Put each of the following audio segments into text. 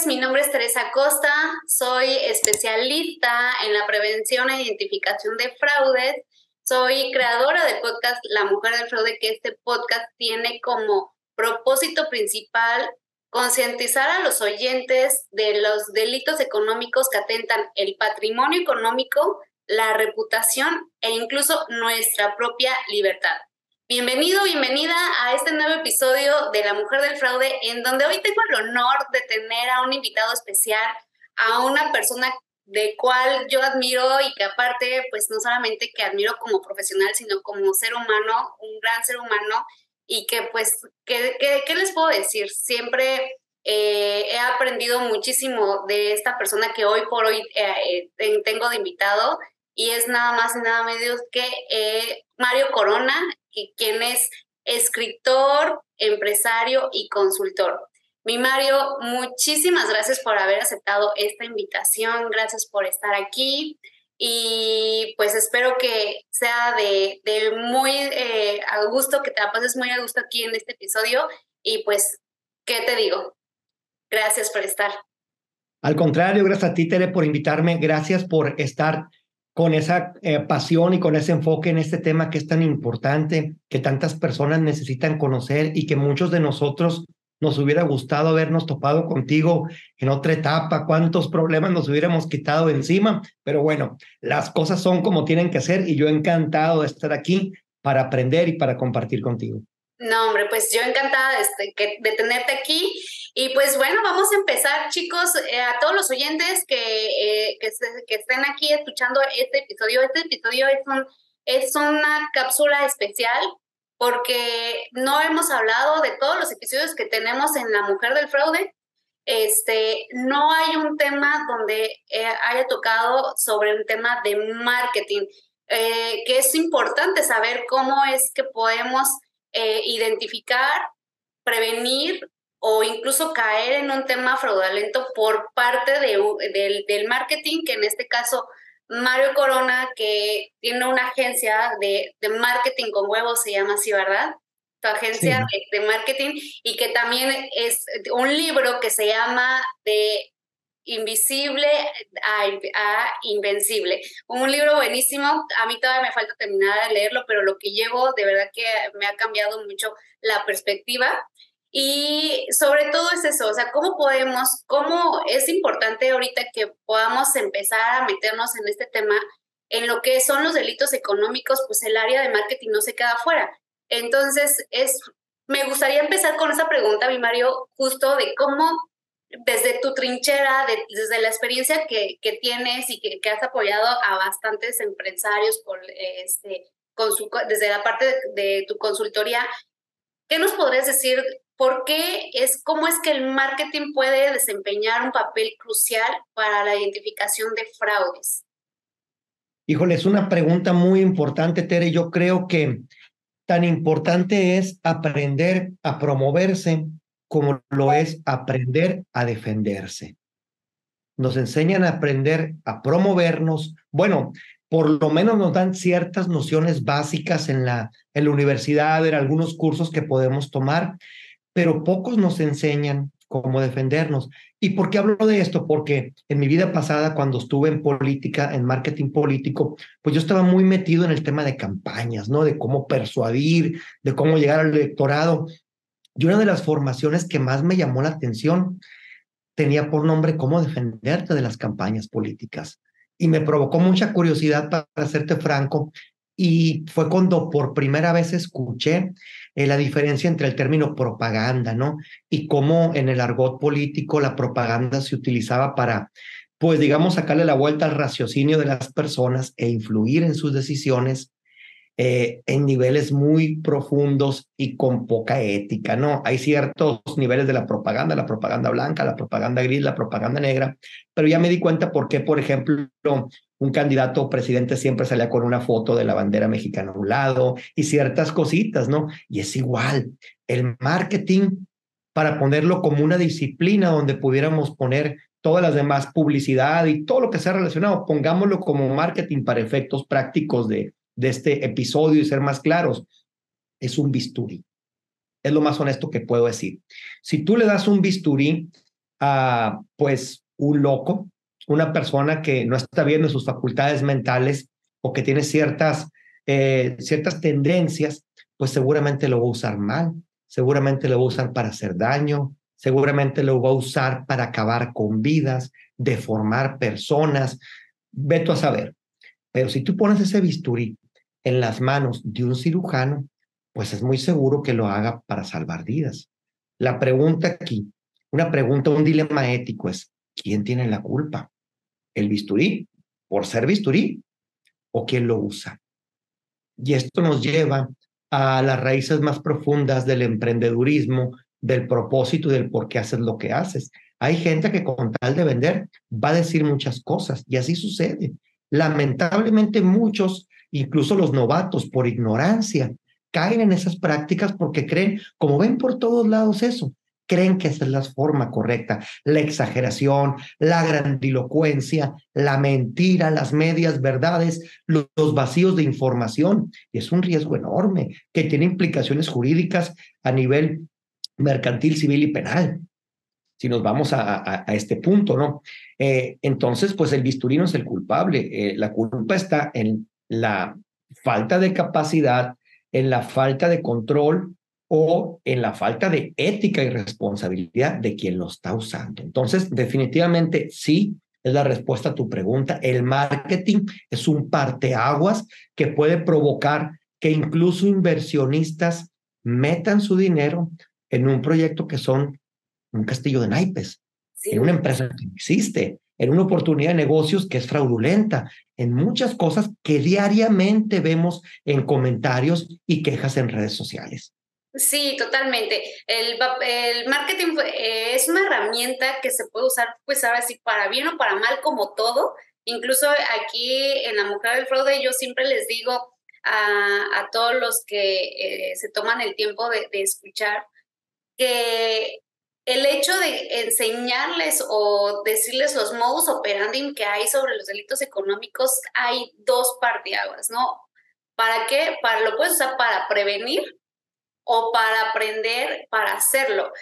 noches, mi nombre es Teresa Costa, soy especialista en la prevención e identificación de fraudes, soy creadora del podcast La Mujer del Fraude, que este podcast tiene como propósito principal concientizar a los oyentes de los delitos económicos que atentan el patrimonio económico, la reputación e incluso nuestra propia libertad. Bienvenido, bienvenida a este nuevo episodio de La Mujer del Fraude, en donde hoy tengo el honor de tener a un invitado especial, a una persona de cual yo admiro y que aparte, pues no solamente que admiro como profesional, sino como ser humano, un gran ser humano, y que pues, ¿qué, les puedo decir? Siempre eh, he aprendido muchísimo de esta persona que hoy por hoy eh, eh, tengo de invitado y es nada más y nada menos que Mario Corona, quien es escritor, empresario y consultor. Mi Mario, muchísimas gracias por haber aceptado esta invitación, gracias por estar aquí y pues espero que sea de, muy eh, a gusto, que te la pases muy a gusto aquí en este episodio y pues, ¿qué te digo? Gracias por estar. Al contrario, gracias a ti, Tere, por invitarme. Gracias por estar con esa eh, pasión y con ese enfoque en este tema que es tan importante, que tantas personas necesitan conocer y que muchos de nosotros nos hubiera gustado habernos topado contigo en otra etapa, cuántos problemas nos hubiéramos quitado encima, pero bueno, las cosas son como tienen que ser y yo encantado de estar aquí para aprender y para compartir contigo. No, hombre, pues yo encantada de, de tenerte aquí y pues bueno, vamos a empezar, chicos, eh, a todos los oyentes que, eh, que, que, estén aquí escuchando este episodio. Este episodio es, un, es una cápsula especial porque no hemos hablado de todos los episodios que tenemos en La Mujer del Fraude. Este, no hay un tema donde eh, haya tocado sobre un tema de marketing, que es importante saber cómo es que podemos identificar, prevenir o incluso caer en un tema fraudulento por parte de, del, marketing, que en este caso Mario Corona, que tiene una agencia de, marketing con huevos, se llama así, ¿verdad? Tu agencia de, marketing y que también es un libro que se llama de invisible a, a, invencible. Un libro buenísimo, a mí todavía me falta terminar de leerlo, pero lo que llevo de verdad que me ha cambiado mucho la perspectiva. Y sobre todo es eso, o sea, cómo podemos, cómo es importante ahorita que podamos empezar a meternos en este tema, en lo que son los delitos económicos, pues el área de marketing no se queda fuera. Entonces, es, me gustaría empezar con esa pregunta, mi Mario, justo de cómo desde tu trinchera, desde la experiencia que, que tienes y que, has apoyado a bastantes empresarios por, este, con su, desde la parte de, de tu consultoría, ¿qué nos podrías decir ¿Por qué es, cómo es que el marketing puede desempeñar un papel crucial para la identificación de fraudes? Híjole, es una pregunta muy importante, Tere. Yo creo que tan importante es aprender a promoverse como lo es aprender a defenderse. Nos enseñan a aprender a promovernos. Bueno, por lo menos nos dan ciertas nociones básicas en la, en la universidad, en algunos cursos que podemos tomar, pero pocos nos enseñan cómo defendernos. ¿Y por qué hablo de esto? Porque en mi vida pasada, cuando estuve en política, en marketing político, pues yo estaba muy metido en el tema de campañas, ¿no? De cómo persuadir, de cómo llegar al electorado. Y una de las formaciones que más me llamó la atención tenía por nombre cómo defenderte de las campañas políticas. Y me provocó mucha curiosidad, para serte franco, y fue cuando por primera vez escuché eh, la diferencia entre el término propaganda, ¿no? Y cómo en el argot político la propaganda se utilizaba para, pues digamos, sacarle la vuelta al raciocinio de las personas e influir en sus decisiones eh, en niveles muy profundos y con poca ética, ¿no? Hay ciertos niveles de la propaganda, la propaganda blanca, la propaganda gris, la propaganda negra, pero ya me di cuenta por qué, por ejemplo, un candidato presidente siempre salía con una foto de la bandera mexicana a un lado y ciertas cositas, ¿no? Y es igual, el marketing, para ponerlo como una disciplina donde pudiéramos poner todas las demás publicidad y todo lo que sea relacionado, pongámoslo como marketing para efectos prácticos de, de este episodio y ser más claros, es un bisturí. Es lo más honesto que puedo decir. Si tú le das un bisturí a pues un loco, una persona que no está bien en sus facultades mentales o que tiene ciertas, eh, ciertas tendencias, pues seguramente lo va a usar mal, seguramente lo va a usar para hacer daño, seguramente lo va a usar para acabar con vidas, deformar personas, veto a saber. Pero si tú pones ese bisturí en las manos de un cirujano, pues es muy seguro que lo haga para salvar vidas. La pregunta aquí, una pregunta, un dilema ético es, ¿quién tiene la culpa? ¿El bisturí por ser bisturí o quién lo usa? Y esto nos lleva a las raíces más profundas del emprendedurismo, del propósito y del por qué haces lo que haces. Hay gente que con tal de vender va a decir muchas cosas y así sucede. Lamentablemente muchos, incluso los novatos por ignorancia, caen en esas prácticas porque creen, como ven por todos lados eso, creen que esa es la forma correcta. La exageración, la grandilocuencia, la mentira, las medias verdades, los, vacíos de información. Y es un riesgo enorme que tiene implicaciones jurídicas a nivel mercantil, civil y penal. Si nos vamos a, este punto, ¿no? Eh, entonces, pues el bisturí no es el culpable. Eh, la culpa está en la falta de capacidad, en la falta de control o en la falta de ética y responsabilidad de quien lo está usando. Entonces, definitivamente sí, es la respuesta a tu pregunta. El marketing es un parteaguas que puede provocar que incluso inversionistas metan su dinero en un proyecto que son un castillo de naipes, en una empresa que existe, en una oportunidad de negocios que es fraudulenta, en muchas cosas que diariamente vemos en comentarios y quejas en redes sociales. Sí, totalmente. El, el marketing eh, es una herramienta que se puede usar, pues ahora sí, para bien o para mal, como todo. Incluso aquí en La Mujer del Fraude, yo siempre les digo a, a todos los que eh, se toman el tiempo de, de escuchar que el hecho de enseñarles o decirles los modus operandi que hay sobre los delitos económicos, hay dos partiaguas, ¿no? ¿Para qué? Para, lo puedes usar para prevenir o para aprender para hacerlo.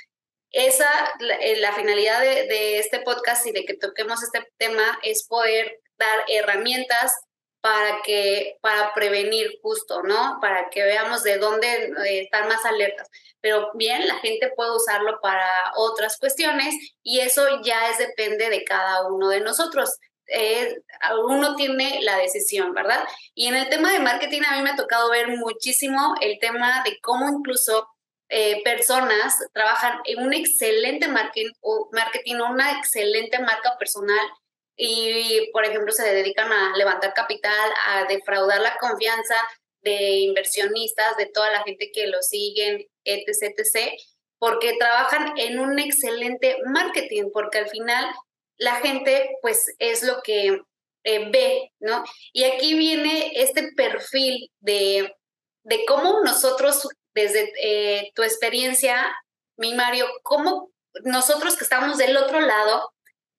Esa, la, eh, finalidad de, de, este podcast y de que toquemos este tema es poder dar herramientas para que para prevenir justo, ¿no? Para que veamos de dónde eh, estar más alertas. Pero bien, la gente puede usarlo para otras cuestiones y eso ya es depende de cada uno de nosotros. Eh, uno tiene la decisión, ¿verdad? Y en el tema de marketing a mí me ha tocado ver muchísimo el tema de cómo incluso eh, personas trabajan en un excelente marketing o marketing, una excelente marca personal y, por ejemplo, se dedican a levantar capital, a defraudar la confianza de inversionistas, de toda la gente que lo siguen, etc., etc., porque trabajan en un excelente marketing, porque al final la gente, pues, es lo que eh, ve, ¿no? Y aquí viene este perfil de, de cómo nosotros, desde eh, tu experiencia, mi Mario, cómo nosotros que estamos del otro lado,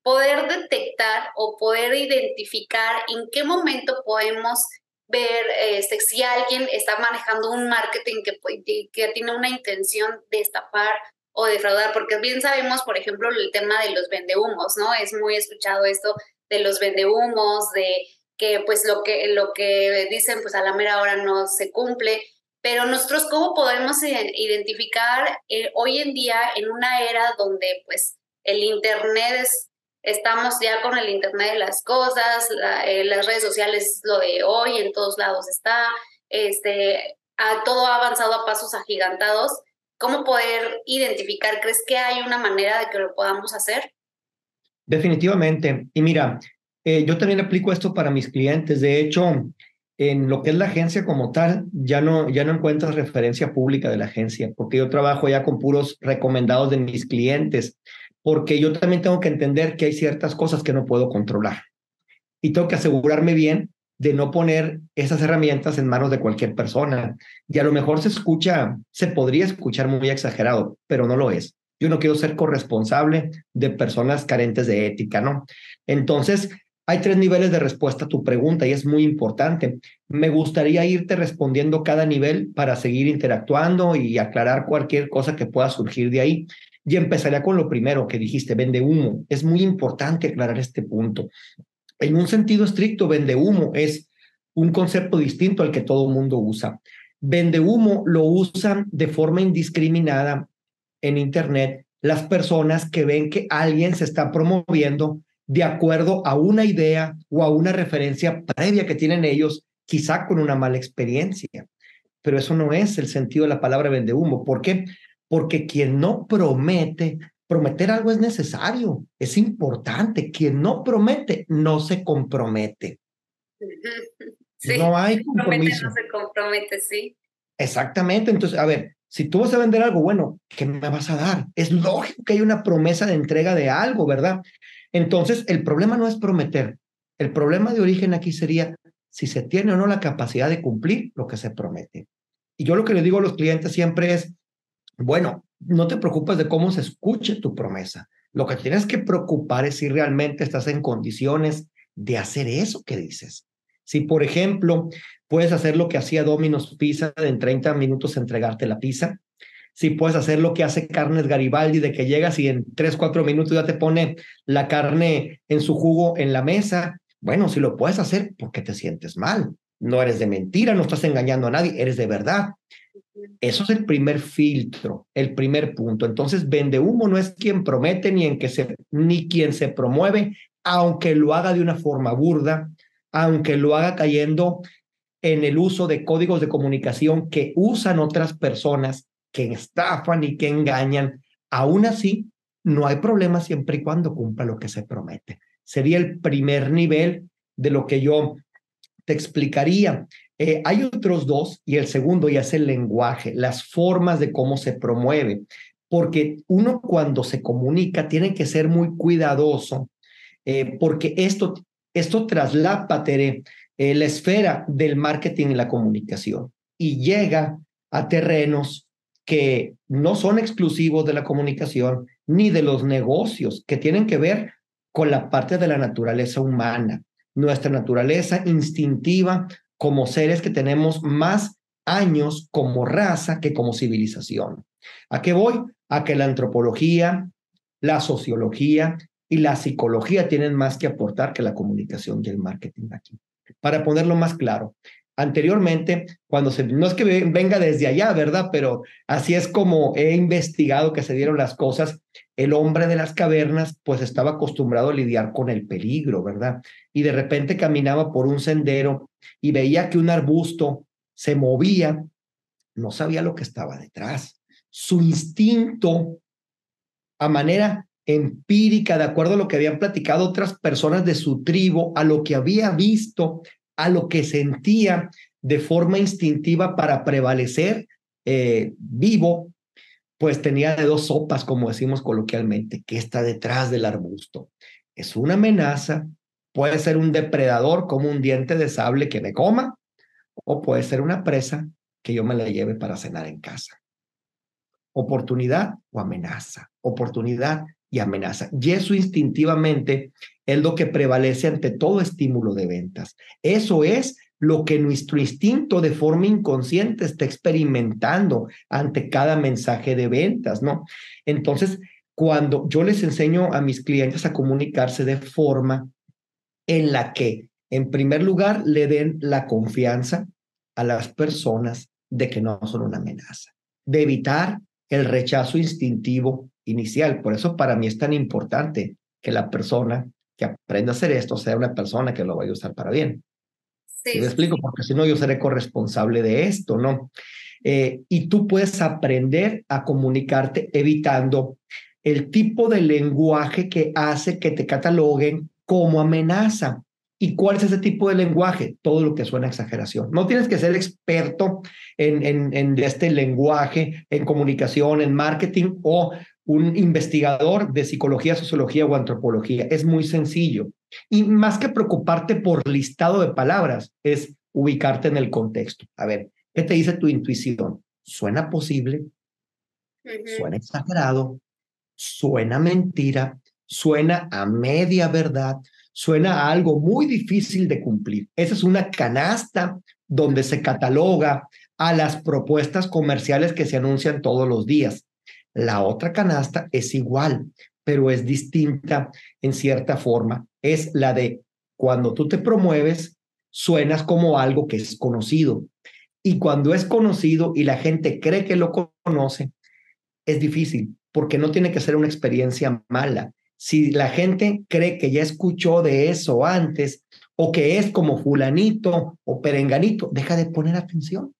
poder detectar o poder identificar en qué momento podemos ver este, si alguien está manejando un marketing que, que tiene una intención de estafar o defraudar, porque bien sabemos, por ejemplo, el tema de los vendehumos, ¿no? Es muy escuchado esto de los vendehumos, de que pues lo que, lo que dicen pues a la mera hora no se cumple, pero nosotros cómo podemos identificar eh, hoy en día en una era donde pues el Internet es Estamos ya con el Internet de las cosas, eh, las redes sociales, lo de hoy, en todos lados está, este, a, todo ha avanzado a pasos agigantados. ¿Cómo poder identificar? ¿Crees que hay una manera de que lo podamos hacer? Definitivamente. Y mira, eh, yo también aplico esto para mis clientes. De hecho, en lo que es la agencia como tal, ya no, ya no encuentras referencia pública de la agencia, porque yo trabajo ya con puros recomendados de mis clientes porque yo también tengo que entender que hay ciertas cosas que no puedo controlar y tengo que asegurarme bien de no poner esas herramientas en manos de cualquier persona. Y a lo mejor se escucha, se podría escuchar muy exagerado, pero no lo es. Yo no quiero ser corresponsable de personas carentes de ética, ¿no? Entonces, hay tres niveles de respuesta a tu pregunta y es muy importante. Me gustaría irte respondiendo cada nivel para seguir interactuando y aclarar cualquier cosa que pueda surgir de ahí. Y empezaría con lo primero que dijiste, vende humo. Es muy importante aclarar este punto. En un sentido estricto, vende humo es un concepto distinto al que todo mundo usa. Vende humo lo usan de forma indiscriminada en Internet las personas que ven que alguien se está promoviendo de acuerdo a una idea o a una referencia previa que tienen ellos, quizá con una mala experiencia. Pero eso no es el sentido de la palabra vende humo. ¿Por qué? Porque quien no promete, prometer algo es necesario, es importante. Quien no promete, no se compromete. no hay compromiso. no se compromete, sí. Exactamente. Entonces, a ver, si tú vas a vender algo, bueno, ¿qué me vas a dar? Es lógico que hay una promesa de entrega de algo, ¿verdad? Entonces, el problema no es prometer. El problema de origen aquí sería si se tiene o no la capacidad de cumplir lo que se promete. Y yo lo que le digo a los clientes siempre es, bueno, no te preocupes de cómo se escuche tu promesa. Lo que tienes que preocupar es si realmente estás en condiciones de hacer eso que dices. Si, por ejemplo, puedes hacer lo que hacía Domino's Pizza en 30 minutos entregarte la pizza, si puedes hacer lo que hace Carnes Garibaldi, de que llegas y en 3, 4 minutos ya te pone la carne en su jugo en la mesa, bueno, si lo puedes hacer, ¿por qué te sientes mal? No eres de mentira, no estás engañando a nadie, eres de verdad. Eso es el primer filtro, el primer punto. Entonces, vende humo no es quien promete ni en que se ni quien se promueve, aunque lo haga de una forma burda, aunque lo haga cayendo en el uso de códigos de comunicación que usan otras personas, que estafan y que engañan, aún así no hay problema siempre y cuando cumpla lo que se promete. Sería el primer nivel de lo que yo te explicaría. Eh, hay otros dos y el segundo ya es el lenguaje, las formas de cómo se promueve, porque uno cuando se comunica tiene que ser muy cuidadoso, eh, porque esto esto traslapa, eh, la esfera del marketing y la comunicación y llega a terrenos que no son exclusivos de la comunicación ni de los negocios, que tienen que ver con la parte de la naturaleza humana, nuestra naturaleza instintiva como seres que tenemos más años como raza que como civilización. ¿A qué voy? A que la antropología, la sociología y la psicología tienen más que aportar que la comunicación y el marketing aquí. Para ponerlo más claro, anteriormente, cuando se, no es que venga desde allá, ¿verdad? Pero así es como he investigado que se dieron las cosas. El hombre de las cavernas, pues estaba acostumbrado a lidiar con el peligro, ¿verdad? Y de repente caminaba por un sendero y veía que un arbusto se movía, no sabía lo que estaba detrás. Su instinto, a manera empírica, de acuerdo a lo que habían platicado otras personas de su tribu, a lo que había visto, a lo que sentía de forma instintiva para prevalecer eh, vivo, pues tenía de dos sopas, como decimos coloquialmente, que está detrás del arbusto. Es una amenaza, puede ser un depredador como un diente de sable que me coma, o puede ser una presa que yo me la lleve para cenar en casa. Oportunidad o amenaza, oportunidad y amenaza. Y eso instintivamente es lo que prevalece ante todo estímulo de ventas. Eso es lo que nuestro instinto de forma inconsciente está experimentando ante cada mensaje de ventas, ¿no? Entonces, cuando yo les enseño a mis clientes a comunicarse de forma en la que, en primer lugar, le den la confianza a las personas de que no son una amenaza, de evitar el rechazo instintivo inicial. Por eso para mí es tan importante que la persona que aprenda a hacer esto sea una persona que lo vaya a usar para bien. Sí. ¿Me explico? Porque si no, yo seré corresponsable de esto, ¿no? Eh, y tú puedes aprender a comunicarte evitando el tipo de lenguaje que hace que te cataloguen como amenaza. ¿Y cuál es ese tipo de lenguaje? Todo lo que suena a exageración. No tienes que ser experto en, en, en este lenguaje, en comunicación, en marketing o un investigador de psicología, sociología o antropología. Es muy sencillo. Y más que preocuparte por listado de palabras, es ubicarte en el contexto. A ver, ¿qué te dice tu intuición? ¿Suena posible? ¿Suena exagerado? ¿Suena mentira? ¿Suena a media verdad? ¿Suena a algo muy difícil de cumplir? Esa es una canasta donde se cataloga a las propuestas comerciales que se anuncian todos los días La otra canasta es igual, pero es distinta en cierta forma. Es la de cuando tú te promueves, suenas como algo que es conocido. Y cuando es conocido y la gente cree que lo conoce, es difícil porque no tiene que ser una experiencia mala. Si la gente cree que ya escuchó de eso antes o que es como fulanito o perenganito, deja de poner atención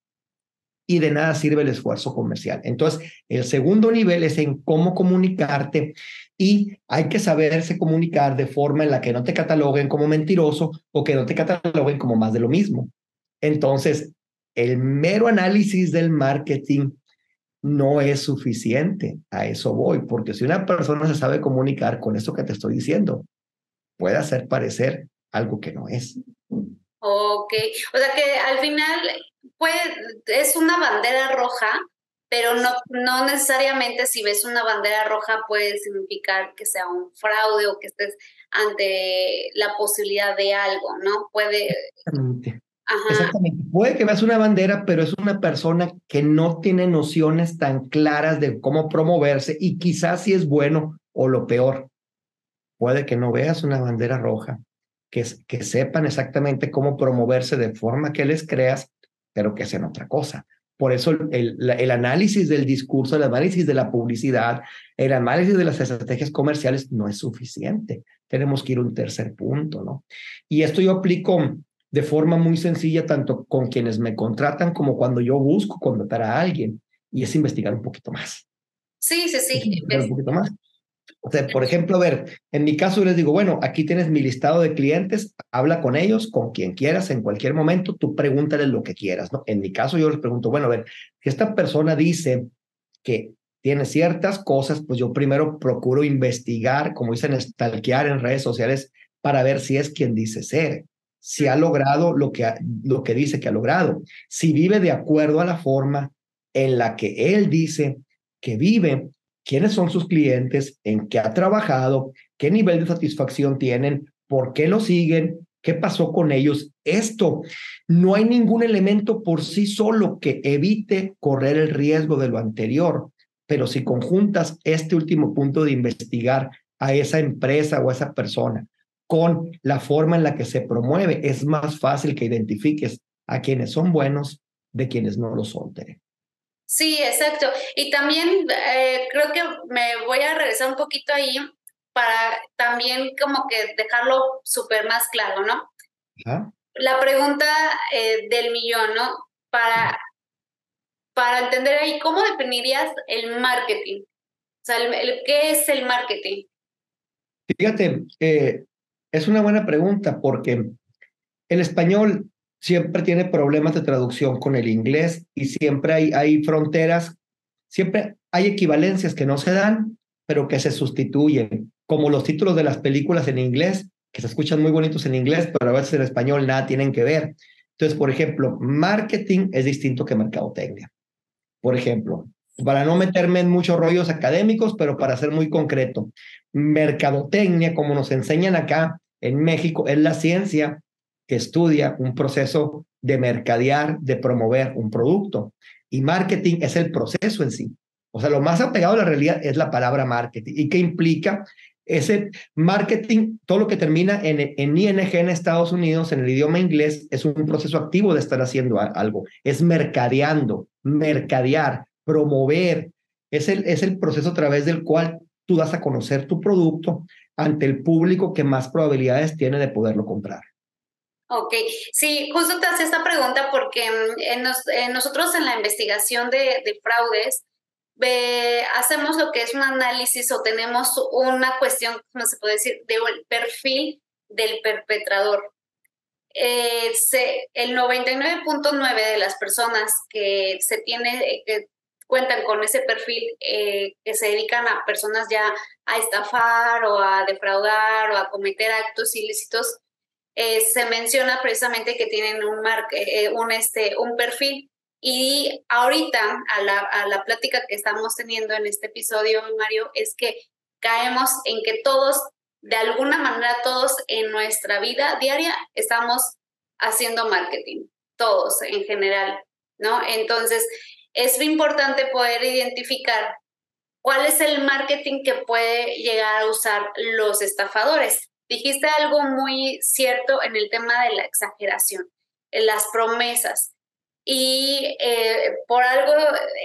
y de nada sirve el esfuerzo comercial. Entonces, el segundo nivel es en cómo comunicarte y hay que saberse comunicar de forma en la que no te cataloguen como mentiroso o que no te cataloguen como más de lo mismo. Entonces, el mero análisis del marketing no es suficiente. A eso voy, porque si una persona se sabe comunicar con eso que te estoy diciendo, puede hacer parecer algo que no es. Ok, o sea que al final puede, es una bandera roja, pero no, no necesariamente si ves una bandera roja puede significar que sea un fraude o que estés ante la posibilidad de algo, ¿no? Puede... Exactamente. Puede que veas una bandera, pero es una persona que no tiene nociones tan claras de cómo promoverse y quizás si es bueno o lo peor. Puede que no veas una bandera roja, que, que sepan exactamente cómo promoverse de forma que les creas, pero que sean otra cosa. Por eso el, el, análisis del discurso, el análisis de la publicidad, el análisis de las estrategias comerciales no es suficiente. Tenemos que ir a un tercer punto, ¿no? Y esto yo aplico de forma muy sencilla, tanto con quienes me contratan como cuando yo busco contratar a alguien, y es investigar un poquito más. Sí, sí, sí. Un poquito más. O sea, por ejemplo, a ver, en mi caso yo les digo, bueno, aquí tienes mi listado de clientes, habla con ellos, con quien quieras, en cualquier momento, tú pregúntales lo que quieras, ¿no? En mi caso yo les pregunto, bueno, a ver, si esta persona dice que tiene ciertas cosas, pues yo primero procuro investigar, como dicen, stalkear en redes sociales para ver si es quien dice ser si ha logrado lo que, lo que dice que ha logrado, si vive de acuerdo a la forma en la que él dice que vive, quiénes son sus clientes, en qué ha trabajado, qué nivel de satisfacción tienen, por qué lo siguen, qué pasó con ellos. Esto, no hay ningún elemento por sí solo que evite correr el riesgo de lo anterior, pero si conjuntas este último punto de investigar a esa empresa o a esa persona con la forma en la que se promueve, es más fácil que identifiques a quienes son buenos de quienes no lo son. Sí, exacto. Y también eh, creo que me voy a regresar un poquito ahí para también como que dejarlo súper más claro, ¿no? La pregunta eh, del millón, ¿no? Para, para entender ahí, ¿cómo definirías el marketing? O sea, ¿qué es el marketing? Fíjate, eh, es una buena pregunta porque el español siempre tiene problemas de traducción con el inglés y siempre hay, hay fronteras, siempre hay equivalencias que no se dan, pero que se sustituyen, como los títulos de las películas en inglés, que se escuchan muy bonitos en inglés, pero a veces en español nada tienen que ver. Entonces, por ejemplo, marketing es distinto que mercadotecnia. Por ejemplo, para no meterme en muchos rollos académicos, pero para ser muy concreto, mercadotecnia, como nos enseñan acá en México, es la ciencia que estudia un proceso de mercadear, de promover un producto. Y marketing es el proceso en sí. O sea, lo más apegado a la realidad es la palabra marketing. ¿Y qué implica? Ese marketing, todo lo que termina en, en ING en Estados Unidos, en el idioma inglés, es un proceso activo de estar haciendo algo. Es mercadeando, mercadear, promover. Es el, es el proceso a través del cual tú das a conocer tu producto ante el público que más probabilidades tiene de poderlo comprar. Ok, sí, justo te hacía esta pregunta porque mm, nosotros en la investigación de, fraudes hacemos lo que es un análisis o tenemos una cuestión, ¿cómo se puede decir?, del perfil del perpetrador. Eh, el 99.9 de las personas que se tiene, que cuentan con ese perfil eh, que se dedican a personas ya a estafar o a defraudar o a cometer actos ilícitos, eh, se menciona precisamente que tienen un, eh, un, este, un perfil. Y ahorita, a la, a la plática que estamos teniendo en este episodio, Mario, es que caemos en que todos, de alguna manera, todos en nuestra vida diaria estamos haciendo marketing, todos en general, ¿no? Entonces, es importante poder identificar ¿cuál es el marketing que puede llegar a usar los estafadores? Dijiste algo muy cierto en el tema de la exageración, en las promesas. Y eh, por algo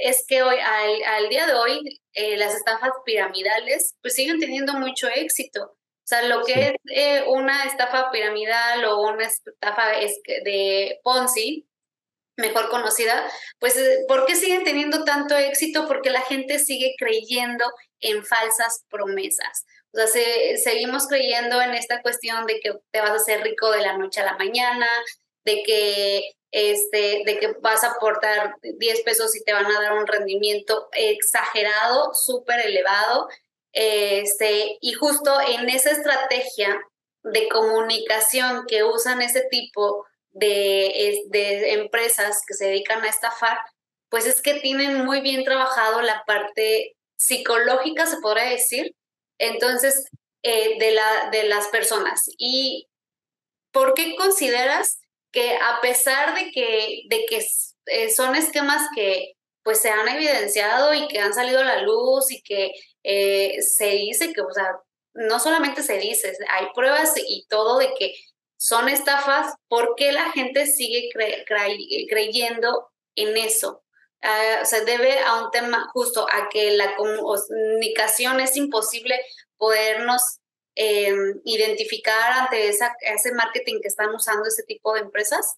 es que hoy, al, día de hoy, eh, las estafas piramidales pues siguen teniendo mucho éxito. O sea, lo que es eh, una estafa piramidal o una estafa de Ponzi, mejor conocida, pues ¿por qué siguen teniendo tanto éxito? Porque la gente sigue creyendo en falsas promesas. O sea, seguimos creyendo en esta cuestión de que te vas a hacer rico de la noche a la mañana, de que este, de que vas a aportar 10 pesos y te van a dar un rendimiento exagerado, súper elevado. Este, y justo en esa estrategia de comunicación que usan ese tipo de, de empresas que se dedican a estafar, pues es que tienen muy bien trabajado la parte psicológica, se podría decir, entonces, eh, de, la, de las personas. ¿Y por qué consideras que a pesar de que, de que eh, son esquemas que pues se han evidenciado y que han salido a la luz y que eh, se dice que, o sea, no solamente se dice, hay pruebas y todo de que son estafas, ¿por qué la gente sigue creyendo en eso? Uh, se debe a un tema justo, a que la comunicación es imposible podernos Em, identificar ante ese marketing que están usando ese tipo de empresas?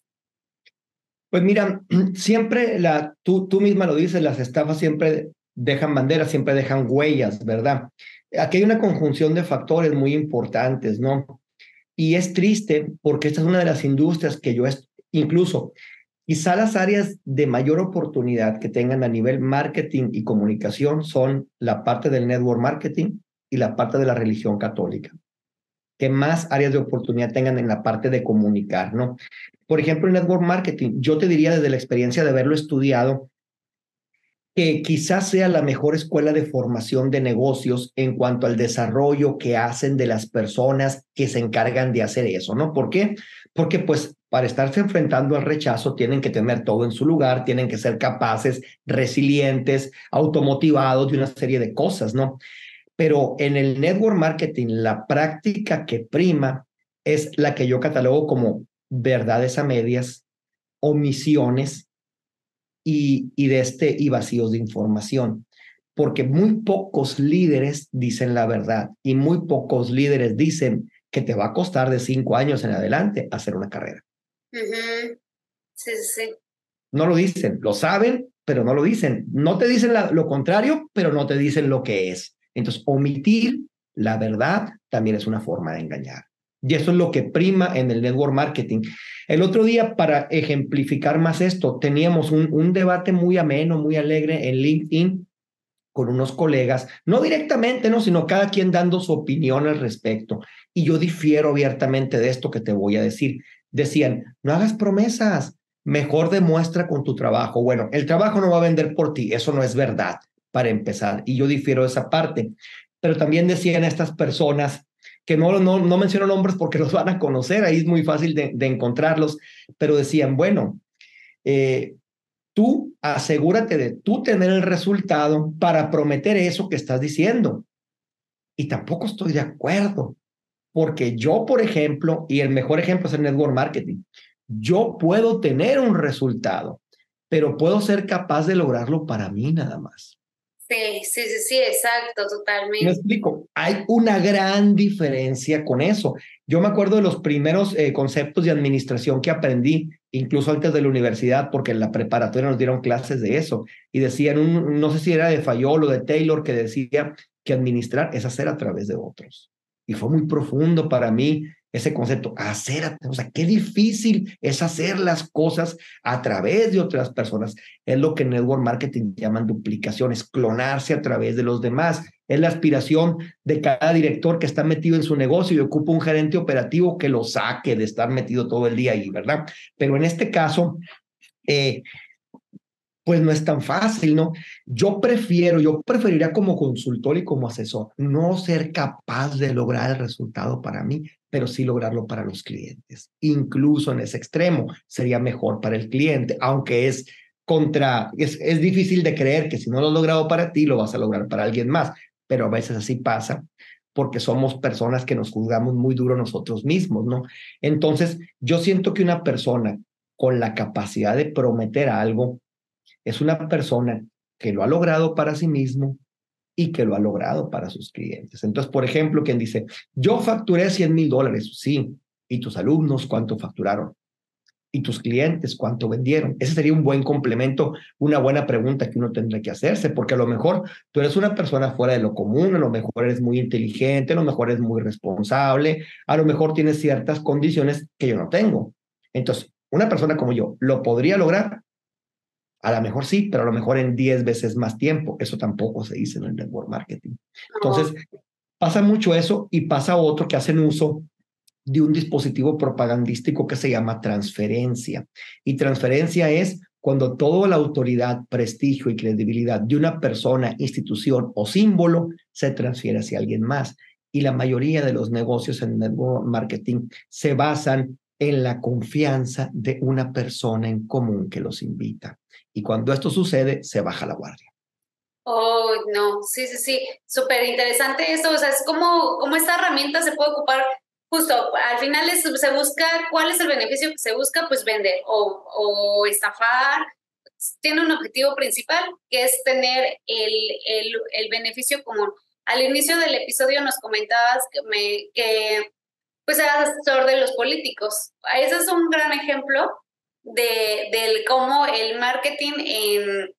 Pues mira, siempre la, tú, tú misma lo dices, las estafas siempre dejan banderas, siempre dejan huellas, ¿verdad? Aquí hay una conjunción de factores muy importantes, ¿no? Y es triste porque esta es una de las industrias que yo, incluso, quizá las áreas de mayor oportunidad que tengan a nivel marketing y comunicación son la parte del network marketing, y la parte de la religión católica. Que más áreas de oportunidad tengan en la parte de comunicar, ¿no? Por ejemplo, en network marketing, yo te diría desde la experiencia de haberlo estudiado, que quizás sea la mejor escuela de formación de negocios en cuanto al desarrollo que hacen de las personas que se encargan de hacer eso, ¿no? ¿Por qué? Porque pues para estarse enfrentando al rechazo tienen que tener todo en su lugar, tienen que ser capaces, resilientes, automotivados de una serie de cosas, ¿no? Pero en el network marketing, la práctica que prima es la que yo catalogo como verdades a medias, omisiones y, y, de este, y vacíos de información. Porque muy pocos líderes dicen la verdad y muy pocos líderes dicen que te va a costar de cinco años en adelante hacer una carrera. Sí, sí. No lo dicen, lo saben, pero no lo dicen. No te dicen lo contrario, pero no te dicen lo que es. Entonces, omitir la verdad también es una forma de engañar. Y eso es lo que prima en el network marketing. El otro día, para ejemplificar más esto, teníamos un, un debate muy ameno, muy alegre en LinkedIn con unos colegas, no directamente, no, sino cada quien dando su opinión al respecto. Y yo difiero abiertamente de esto que te voy a decir. Decían, no hagas promesas, mejor demuestra con tu trabajo. Bueno, el trabajo no va a vender por ti, eso no es verdad para empezar. Y yo difiero de esa parte. Pero también decían estas personas que no, no, no menciono nombres porque los van a conocer, ahí es muy fácil de, encontrarlos, pero decían, bueno, eh, tú asegúrate de tú tener el resultado para prometer eso que estás diciendo. Y tampoco estoy de acuerdo, porque yo, por ejemplo, y el mejor ejemplo es el network marketing, yo puedo tener un resultado, pero puedo ser capaz de lograrlo para mí nada más. Sí, sí, sí, sí, exacto, totalmente. Me explico, hay una gran diferencia con eso. Yo me acuerdo de los primeros eh, conceptos de administración que aprendí, incluso antes de la universidad, porque en la preparatoria nos dieron clases de eso, y decían, no sé si era de Fayol o de Taylor, que decía que administrar es hacer a través de otros. Y fue muy profundo para mí ese concepto, hacer, o sea, qué difícil es hacer las cosas a través de otras personas. Es lo que en Network Marketing llaman duplicaciones, clonarse a través de los demás. Es la aspiración de cada director que está metido en su negocio y ocupa un gerente operativo que lo saque de estar metido todo el día ahí, ¿verdad? Pero en este caso, eh, pues no es tan fácil, ¿no? Yo prefiero, yo preferiría como consultor y como asesor no ser capaz de lograr el resultado para mí, pero sí lograrlo para los clientes. Incluso en ese extremo sería mejor para el cliente, aunque es contra, es, es difícil de creer que si no lo has logrado para ti, lo vas a lograr para alguien más, pero a veces así pasa porque somos personas que nos juzgamos muy duro nosotros mismos, ¿no? Entonces, yo siento que una persona con la capacidad de prometer algo es una persona que lo ha logrado para sí mismo y que lo ha logrado para sus clientes. Entonces, por ejemplo, quien dice, yo facturé 100 mil dólares, sí, ¿y tus alumnos cuánto facturaron? ¿Y tus clientes cuánto vendieron? Ese sería un buen complemento, una buena pregunta que uno tendría que hacerse, porque a lo mejor tú eres una persona fuera de lo común, a lo mejor eres muy inteligente, a lo mejor eres muy responsable, a lo mejor tienes ciertas condiciones que yo no tengo. Entonces, una persona como yo, ¿lo podría lograr? A lo mejor sí, pero a lo mejor en 10 veces más tiempo. Eso tampoco se dice en el network marketing. Entonces, pasa mucho eso y pasa otro que hacen uso de un dispositivo propagandístico que se llama transferencia. Y transferencia es cuando toda la autoridad, prestigio y credibilidad de una persona, institución o símbolo se transfiere hacia alguien más. Y la mayoría de los negocios en network marketing se basan en la confianza de una persona en común que los invita. Y cuando esto sucede, se baja la guardia. Oh, no, sí, sí, sí, súper interesante eso, o sea, es como, como esta herramienta se puede ocupar justo al final se busca cuál es el beneficio que se busca, pues vender o, o estafar. Tiene un objetivo principal que es tener el, el, el, beneficio común. Al inicio del episodio nos comentabas que, me, que pues eras asesor de los políticos. Ese es un gran ejemplo de, del cómo el marketing en,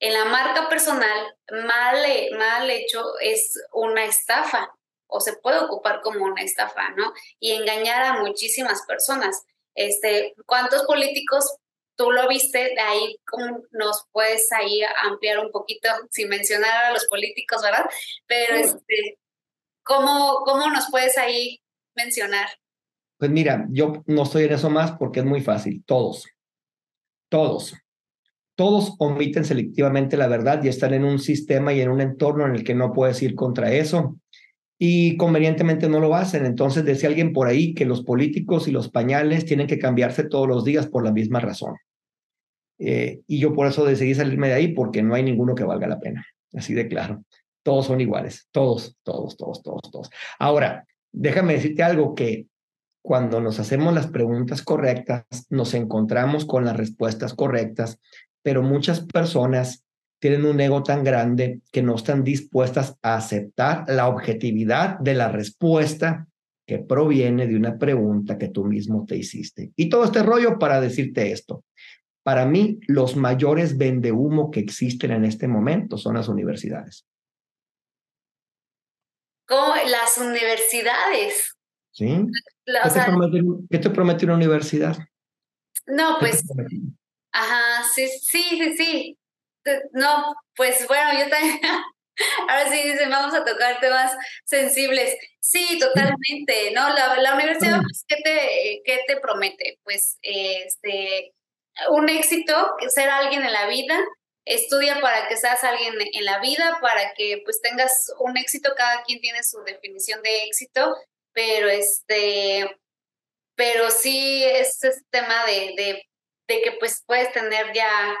en la marca personal mal, mal hecho es una estafa o se puede ocupar como una estafa, ¿no? Y engañar a muchísimas personas. Este, ¿Cuántos políticos tú lo viste? De ahí, ¿cómo nos puedes ahí ampliar un poquito, sin mencionar a los políticos, ¿verdad? Pero, este, ¿cómo, ¿cómo nos puedes ahí mencionar? Pues mira, yo no estoy en eso más porque es muy fácil. Todos, todos, todos omiten selectivamente la verdad y están en un sistema y en un entorno en el que no puedes ir contra eso y convenientemente no lo hacen. Entonces decía alguien por ahí que los políticos y los pañales tienen que cambiarse todos los días por la misma razón. Eh, y yo por eso decidí salirme de ahí porque no hay ninguno que valga la pena. Así de claro. Todos son iguales. Todos, todos, todos, todos, todos. Ahora, déjame decirte algo que cuando nos hacemos las preguntas correctas, nos encontramos con las respuestas correctas, pero muchas personas tienen un ego tan grande que no están dispuestas a aceptar la objetividad de la respuesta que proviene de una pregunta que tú mismo te hiciste. Y todo este rollo para decirte esto. Para mí, los mayores vendehumo que existen en este momento son las universidades. ¿Cómo? Las universidades. ¿Sí? ¿Qué, te promete, ¿Qué, te promete, una universidad? No, pues. Ajá, sí, sí, sí, sí. No, pues bueno, yo también. Ahora sí dicen, vamos a tocar temas sensibles. Sí, totalmente, ¿no? La, la universidad, pues, ¿qué, te, ¿qué te promete? Pues este, un éxito, ser alguien en la vida, estudia para que seas alguien en la vida, para que pues tengas un éxito, cada quien tiene su definición de éxito, pero este, pero sí es este tema de, de, de que pues puedes tener ya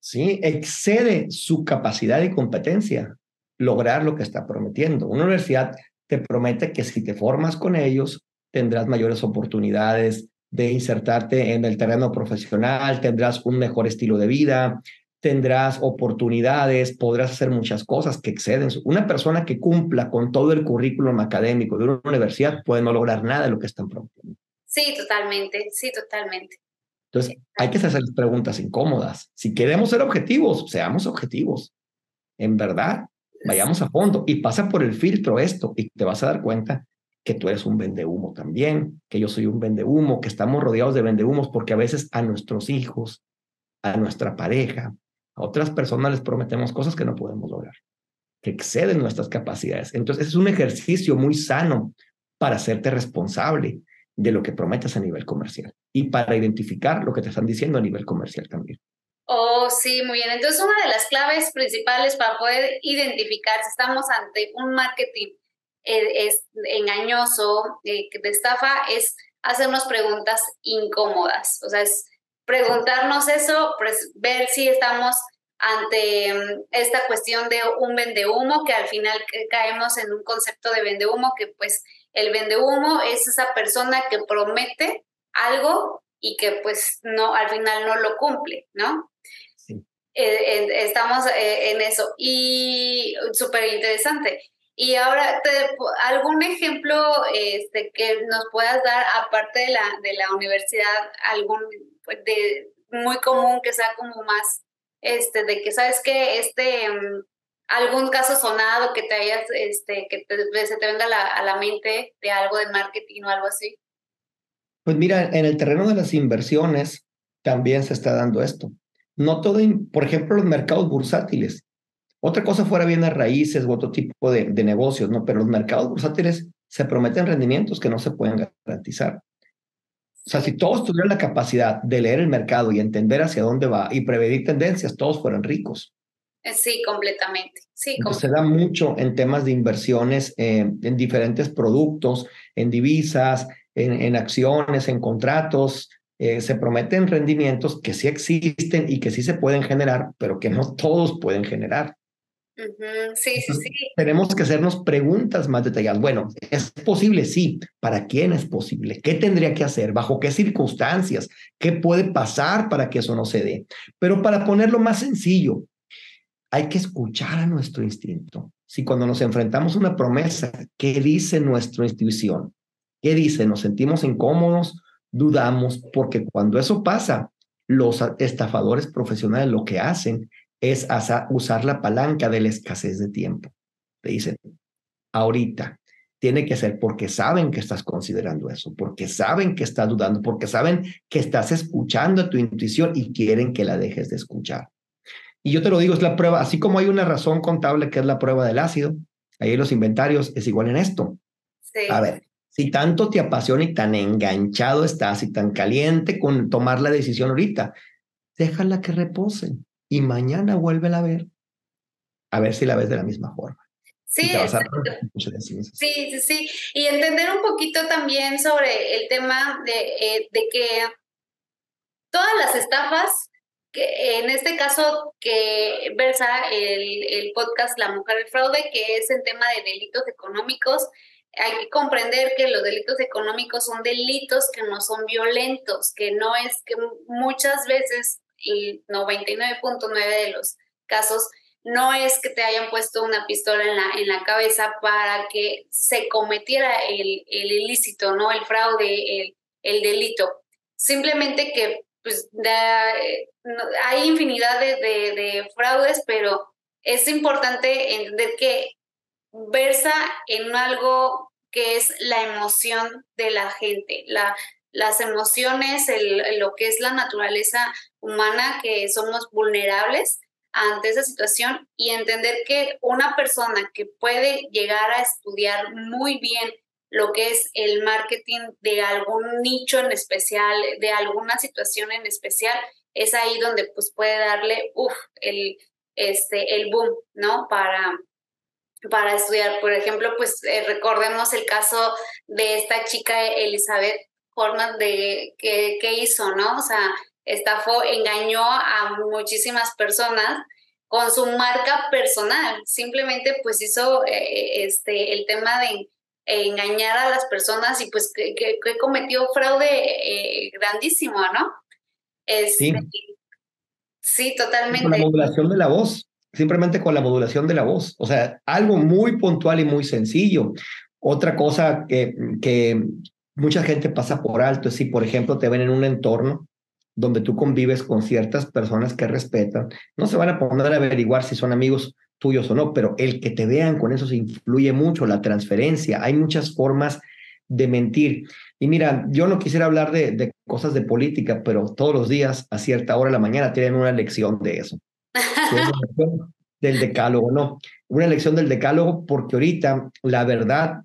¿sí? excede su capacidad y competencia lograr lo que está prometiendo. Una universidad te promete que si te formas con ellos, tendrás mayores oportunidades de insertarte en el terreno profesional, tendrás un mejor estilo de vida, tendrás oportunidades, podrás hacer muchas cosas que exceden. Una persona que cumpla con todo el currículum académico de una universidad puede no lograr nada de lo que están prometiendo. Sí, totalmente, sí, totalmente. Entonces, hay que hacer preguntas incómodas. Si queremos ser objetivos, seamos objetivos. En verdad, vayamos a fondo y pasa por el filtro esto y te vas a dar cuenta que tú eres un vendehumo también, que yo soy un vendehumo, que estamos rodeados de vendehumos porque a veces a nuestros hijos, a nuestra pareja, a otras personas les prometemos cosas que no podemos lograr, que exceden nuestras capacidades. Entonces, es un ejercicio muy sano para hacerte responsable de lo que prometes a nivel comercial y para identificar lo que te están diciendo a nivel comercial también. Oh, sí, muy bien. Entonces, una de las claves principales para poder identificar si estamos ante un marketing eh, es engañoso, eh, de estafa, es hacernos preguntas incómodas. O sea, es preguntarnos eso, pues ver si estamos ante mm, esta cuestión de un vendehumo, que al final caemos en un concepto de vendehumo, que pues el vendehumo es esa persona que promete algo y que pues no, al final no lo cumple, ¿no? Eh, estamos eh, en eso y súper interesante. Y ahora, ¿algún ejemplo este, que nos puedas dar, aparte de la, de la universidad, algún pues, de, muy común que sea como más este, de que sabes que este, mm, algún caso sonado que te hayas, este, que se te venga a la mente de algo de marketing o algo así. Pues mira, en el terreno de las inversiones también se está dando esto. No todo, por ejemplo, los mercados bursátiles. Otra cosa fuera bien las raíces u otro tipo de, de negocios, ¿no? Pero los mercados bursátiles se prometen rendimientos que no se pueden garantizar. O sea, si todos tuvieran la capacidad de leer el mercado y entender hacia dónde va y prevenir tendencias, todos fueran ricos. Eh, sí, completamente. Sí, Se da mucho en temas de inversiones eh, en diferentes productos, en divisas, en, acciones, en contratos. Eh, se prometen rendimientos que sí existen y que sí se pueden generar, pero que no todos pueden generar. Sí, sí, sí. Tenemos que hacernos preguntas más detalladas. Bueno, ¿es posible? Sí. ¿Para quién es posible? ¿Qué tendría que hacer? ¿Bajo qué circunstancias? ¿Qué puede pasar para que eso no se dé? Pero para ponerlo más sencillo, hay que escuchar a nuestro instinto. Si cuando nos enfrentamos a una promesa, ¿qué dice nuestra intuición? ¿Qué dice? ¿Nos sentimos incómodos? ¿Dudamos? Porque cuando eso pasa, los estafadores profesionales lo que hacen es usar la palanca de la escasez de tiempo. Te dicen, ahorita, tiene que ser porque saben que estás considerando eso, porque saben que estás dudando, porque saben que estás escuchando tu intuición y quieren que la dejes de escuchar. Y yo te lo digo, es la prueba, así como hay una razón contable que es la prueba del ácido, ahí los inventarios es igual en esto. A ver, si tanto te apasiona y tan enganchado estás y tan caliente con tomar la decisión ahorita, déjala que repose y mañana vuelve a ver, a ver si la ves de la misma forma. Sí, sí, sí, sí. Y entender un poquito también sobre el tema de, eh, de que todas las estafas, que en este caso que versa el, el podcast La Mujer del Fraude, que es en tema de delitos económicos, hay que comprender que los delitos económicos son delitos que no son violentos, que no es que muchas veces el 99.9 de los casos no es que te hayan puesto una pistola en la, en la cabeza para que se cometiera el, el ilícito, ¿no? El fraude, el, el delito. Simplemente que pues, hay infinidad de, de, de, fraudes, pero es importante entender que versa en algo que es la emoción de la gente, la, las emociones, lo que es la naturaleza humana, que somos vulnerables ante esa situación y entender que una persona que puede llegar a estudiar muy bien lo que es el marketing de algún nicho en especial, de alguna situación en especial, es ahí donde pues puede darle, uff, el, este, el boom, ¿no? Para, para estudiar. Por ejemplo, pues eh, recordemos el caso de esta chica Elizabeth formas de que, hizo, ¿no? O sea, estafó, engañó a muchísimas personas con su marca personal. Simplemente pues hizo eh, este, el tema de engañar a las personas y pues que, cometió fraude eh, grandísimo, ¿no? sí. Este, sí, totalmente. Con la modulación de la voz, simplemente con la modulación de la voz. O sea, algo muy puntual y muy sencillo. Otra cosa que, que, mucha gente pasa por alto. Si, por ejemplo, te ven en un entorno donde tú convives con ciertas personas que respetan, no se van a poner a averiguar si son amigos tuyos o no, pero el que te vean con eso se influye mucho, la transferencia. Hay muchas formas de mentir. Y mira, yo no quisiera hablar de, de cosas de política, pero todos los días a cierta hora de la mañana tienen una lección de eso. del decálogo, no. Una lección del decálogo porque ahorita la verdad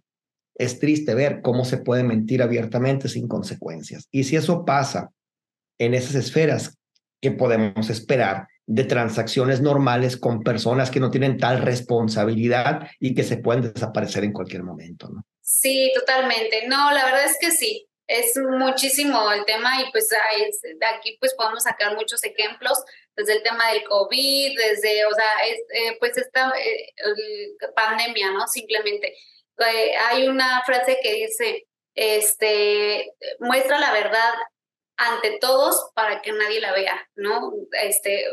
es triste ver cómo se puede mentir abiertamente sin consecuencias. Y si eso pasa en esas esferas, ¿qué podemos esperar de transacciones normales con personas que no tienen tal responsabilidad y que se pueden desaparecer en cualquier momento? ¿no? Sí, totalmente. No, la verdad es que sí. es muchísimo el tema y pues de aquí pues podemos sacar muchos ejemplos desde el tema del COVID, desde, o sea, eh, pues esta eh, pandemia, ¿no? Simplemente. Eh, hay una frase que dice, este, muestra la verdad ante todos para que nadie la vea, ¿no? Este,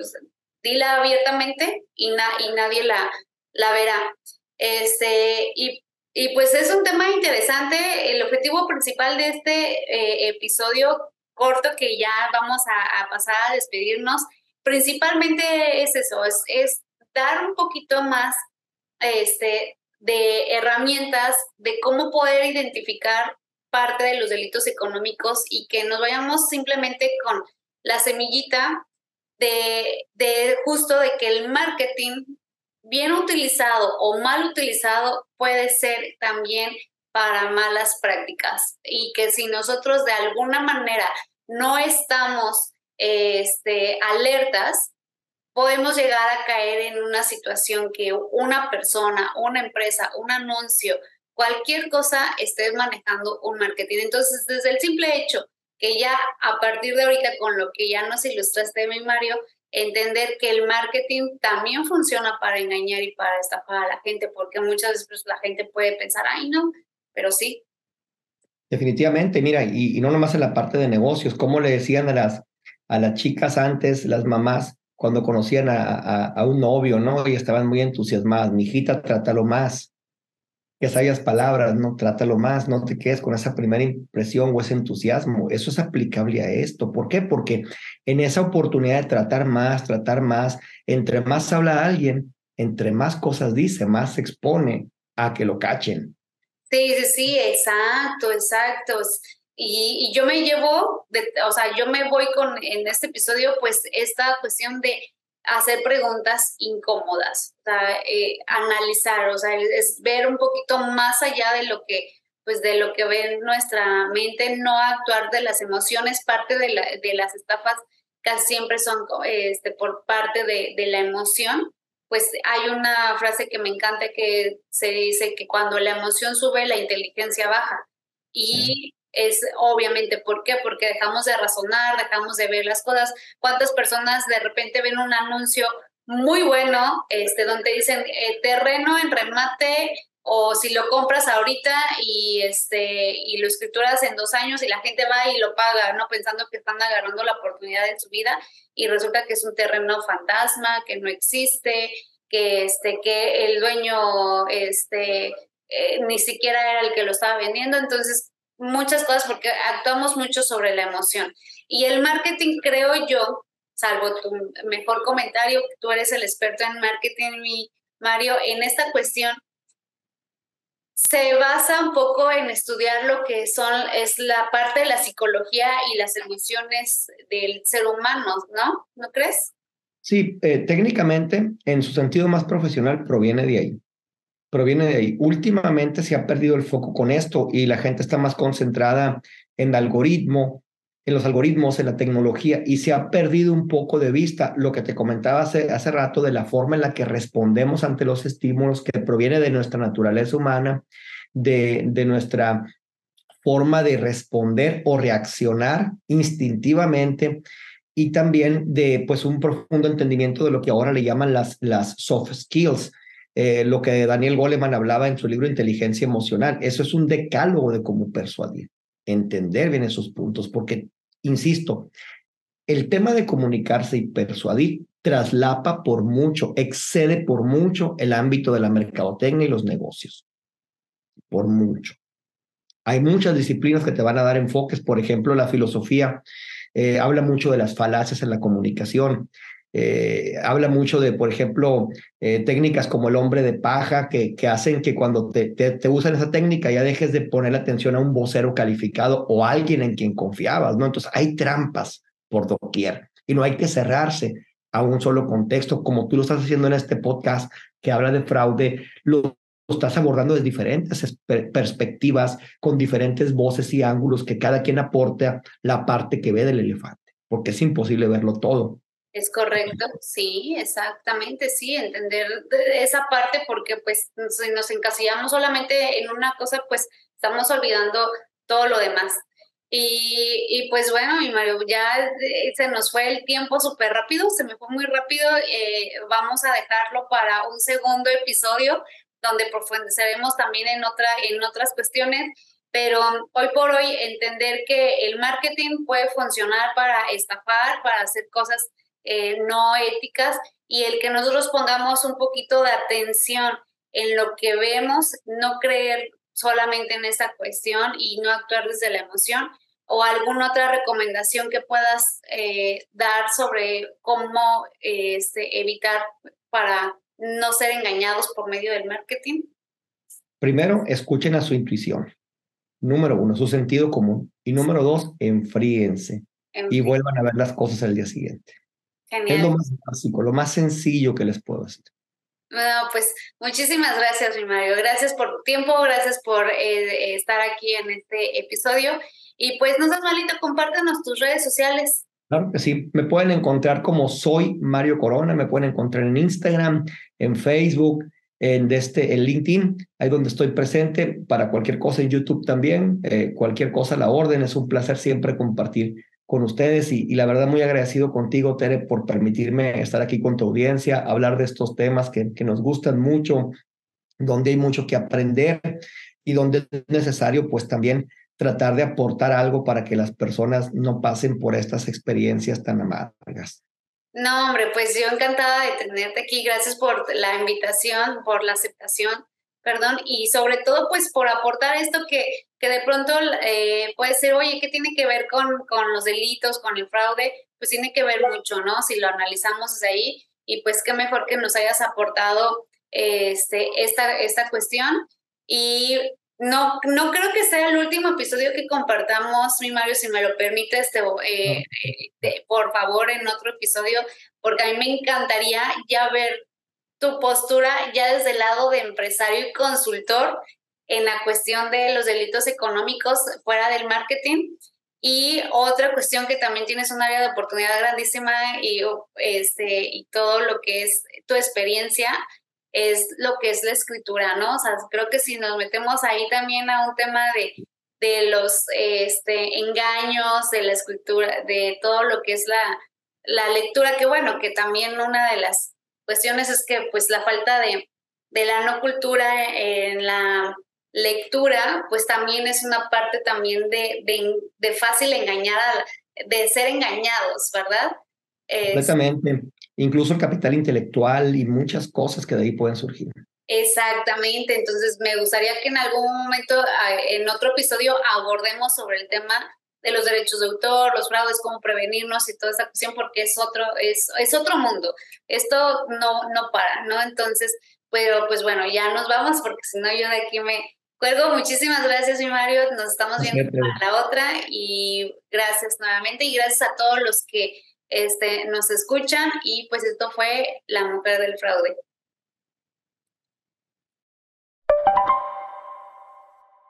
dila abiertamente y, y nadie la, la verá. Este, y y pues es un tema interesante. El objetivo principal de este eh, episodio corto que ya vamos a, pasar a despedirnos, principalmente es eso, es, es dar un poquito más este, de herramientas de cómo poder identificar parte de los delitos económicos y que nos vayamos simplemente con la semillita de, de justo de que el marketing bien utilizado o mal utilizado puede ser también para malas prácticas y que si nosotros de alguna manera no estamos este, alertas, podemos llegar a caer en una situación que una persona, una empresa, un anuncio, cualquier cosa esté manejando un marketing. Entonces, desde el simple hecho que ya a partir de ahorita con lo que ya nos ilustraste, mi Mario, entender que el marketing también funciona para engañar y para estafar a la gente, porque muchas veces la gente puede pensar, ay, no, pero sí. Definitivamente, mira, y, no nomás en la parte de negocios, como le decían a las, a las chicas antes, las mamás, cuando conocían a, a, un novio, ¿no? Y estaban muy entusiasmadas, mi hijita, trátalo más, que sabias palabras, ¿no? Trátalo más, no te quedes con esa primera impresión o ese entusiasmo. Eso es aplicable a esto. ¿Por qué? Porque en esa oportunidad de tratar más, tratar más, entre más habla alguien, entre más cosas dice, más se expone a que lo cachen. Sí, sí, sí, exacto, exacto. Y, yo me llevo, o sea, yo me voy con en este episodio, pues esta cuestión de hacer preguntas incómodas, o sea, eh, analizar, o sea, es ver un poquito más allá de lo que pues de lo que ve nuestra mente, no actuar de las emociones, parte de, la, de las estafas casi siempre son este, por parte de, de, la emoción, pues hay una frase que me encanta que se dice que cuando la emoción sube, la inteligencia baja. Y es obviamente, ¿por qué? Porque dejamos de razonar, dejamos de ver las cosas. ¿Cuántas personas de repente ven un anuncio muy bueno, este, donde dicen eh, terreno en remate o si lo compras ahorita y este y lo escrituras en dos años y la gente va y lo paga, no pensando que están agarrando la oportunidad de su vida y resulta que es un terreno fantasma, que no existe, que este que el dueño este eh, ni siquiera era el que lo estaba vendiendo, entonces muchas cosas porque actuamos mucho sobre la emoción. Y el marketing, creo yo, salvo tu mejor comentario, tú eres el experto en marketing, Mario, en esta cuestión, se basa un poco en estudiar lo que son, es la parte de la psicología y las emociones del ser humano, ¿no? ¿No crees? Sí, eh, técnicamente, en su sentido más profesional, proviene de ahí proviene de ahí. Últimamente se ha perdido el foco con esto y la gente está más concentrada en el algoritmo, en los algoritmos, en la tecnología y se ha perdido un poco de vista lo que te comentaba hace, hace rato de la forma en la que respondemos ante los estímulos que proviene de nuestra naturaleza humana, de, de nuestra forma de responder o reaccionar instintivamente y también de pues un profundo entendimiento de lo que ahora le llaman las, las soft skills, eh, lo que Daniel Goleman hablaba en su libro Inteligencia Emocional. Eso es un decálogo de cómo persuadir, entender bien esos puntos, porque, insisto, el tema de comunicarse y persuadir traslapa por mucho, excede por mucho el ámbito de la mercadotecnia y los negocios. Por mucho. Hay muchas disciplinas que te van a dar enfoques, por ejemplo, la filosofía eh, habla mucho de las falacias en la comunicación. Eh, habla mucho de, por ejemplo, eh, técnicas como el hombre de paja que, que hacen que cuando te, te, usan esa técnica ya dejes de poner atención a un vocero calificado o a alguien en quien confiabas, ¿no? Entonces hay trampas por doquier y no hay que cerrarse a un solo contexto, como tú lo estás haciendo en este podcast que habla de fraude, lo estás abordando desde diferentes perspectivas, con diferentes voces y ángulos que cada quien aporta la parte que ve del elefante, porque es imposible verlo todo. Es correcto, sí, exactamente, sí, entender esa parte porque pues si nos encasillamos solamente en una cosa, pues estamos olvidando todo lo demás. Y, y, pues bueno, mi Mario, ya eh, se nos fue el tiempo súper rápido, se me fue muy rápido. Eh, vamos a dejarlo para un segundo episodio donde profundizaremos también en, otra, en otras cuestiones. Pero hoy por hoy entender que el marketing puede funcionar para estafar, para hacer cosas eh, no éticas y el que nosotros pongamos un poquito de atención en lo que vemos, no creer solamente en esta cuestión y no actuar desde la emoción o alguna otra recomendación que puedas eh, dar sobre cómo este, evitar para no ser engañados por medio del marketing? Primero, escuchen a su intuición. Número uno, su sentido común. Y número dos, enfríense y vuelvan a ver las cosas al día siguiente. Genial. Es lo más básico, lo más sencillo que les puedo decir. Bueno, pues muchísimas gracias, mi Mario. Gracias por tu tiempo, gracias por eh, estar aquí en este episodio. Y pues no seas malito, compártenos tus redes sociales. Claro que sí, me pueden encontrar como soy Mario Corona, me pueden encontrar en Instagram, en Facebook, en, este, en LinkedIn, ahí donde estoy presente para cualquier cosa, en YouTube también, eh, cualquier cosa la orden, es un placer siempre compartir con ustedes y, la verdad muy agradecido contigo, Tere, por permitirme estar aquí con tu audiencia, hablar de estos temas que, que nos gustan mucho, donde hay mucho que aprender y donde es necesario pues también tratar de aportar algo para que las personas no pasen por estas experiencias tan amargas. No, hombre, pues yo encantada de tenerte aquí. Gracias por la invitación, por la aceptación perdón, y sobre todo pues por aportar esto que, que de pronto eh, puede ser, oye, ¿qué tiene que ver con, con los delitos, con el fraude? Pues tiene que ver mucho, ¿no? Si lo analizamos desde ahí, y pues qué mejor que nos hayas aportado este, esta, esta cuestión. Y no, no creo que sea el último episodio que compartamos, mi Mario, si me lo permite, este, eh, eh, por favor, en otro episodio, porque a mí me encantaría ya ver tu postura ya desde el lado de empresario y consultor en la cuestión de los delitos económicos fuera del marketing. Y otra cuestión que también tienes un área de oportunidad grandísima y, este, y todo lo que es tu experiencia es lo que es la escritura, ¿no? O sea, creo que si nos metemos ahí también a un tema de, de los este, engaños, de la escritura, de todo lo que es la, la lectura, que bueno, que también una de las cuestiones es que pues la falta de, de la no cultura en la lectura, pues también es una parte también de, de, fácil engañar, de ser engañados, ¿verdad? Completamente. Incluso el capital intelectual y muchas cosas que de ahí pueden surgir. Exactamente, entonces me gustaría que en algún momento, en otro episodio, abordemos sobre el tema de los derechos de autor, los fraudes, cómo prevenirnos y toda esa cuestión, porque es otro, es, es otro mundo. Esto no, no para, ¿no? Entonces, pero pues bueno, ya nos vamos porque si no yo de aquí me cuelgo. Muchísimas gracias, mi Mario. Nos estamos viendo para la otra y gracias nuevamente y gracias a todos los que este, nos escuchan y pues esto fue La Mujer del Fraude.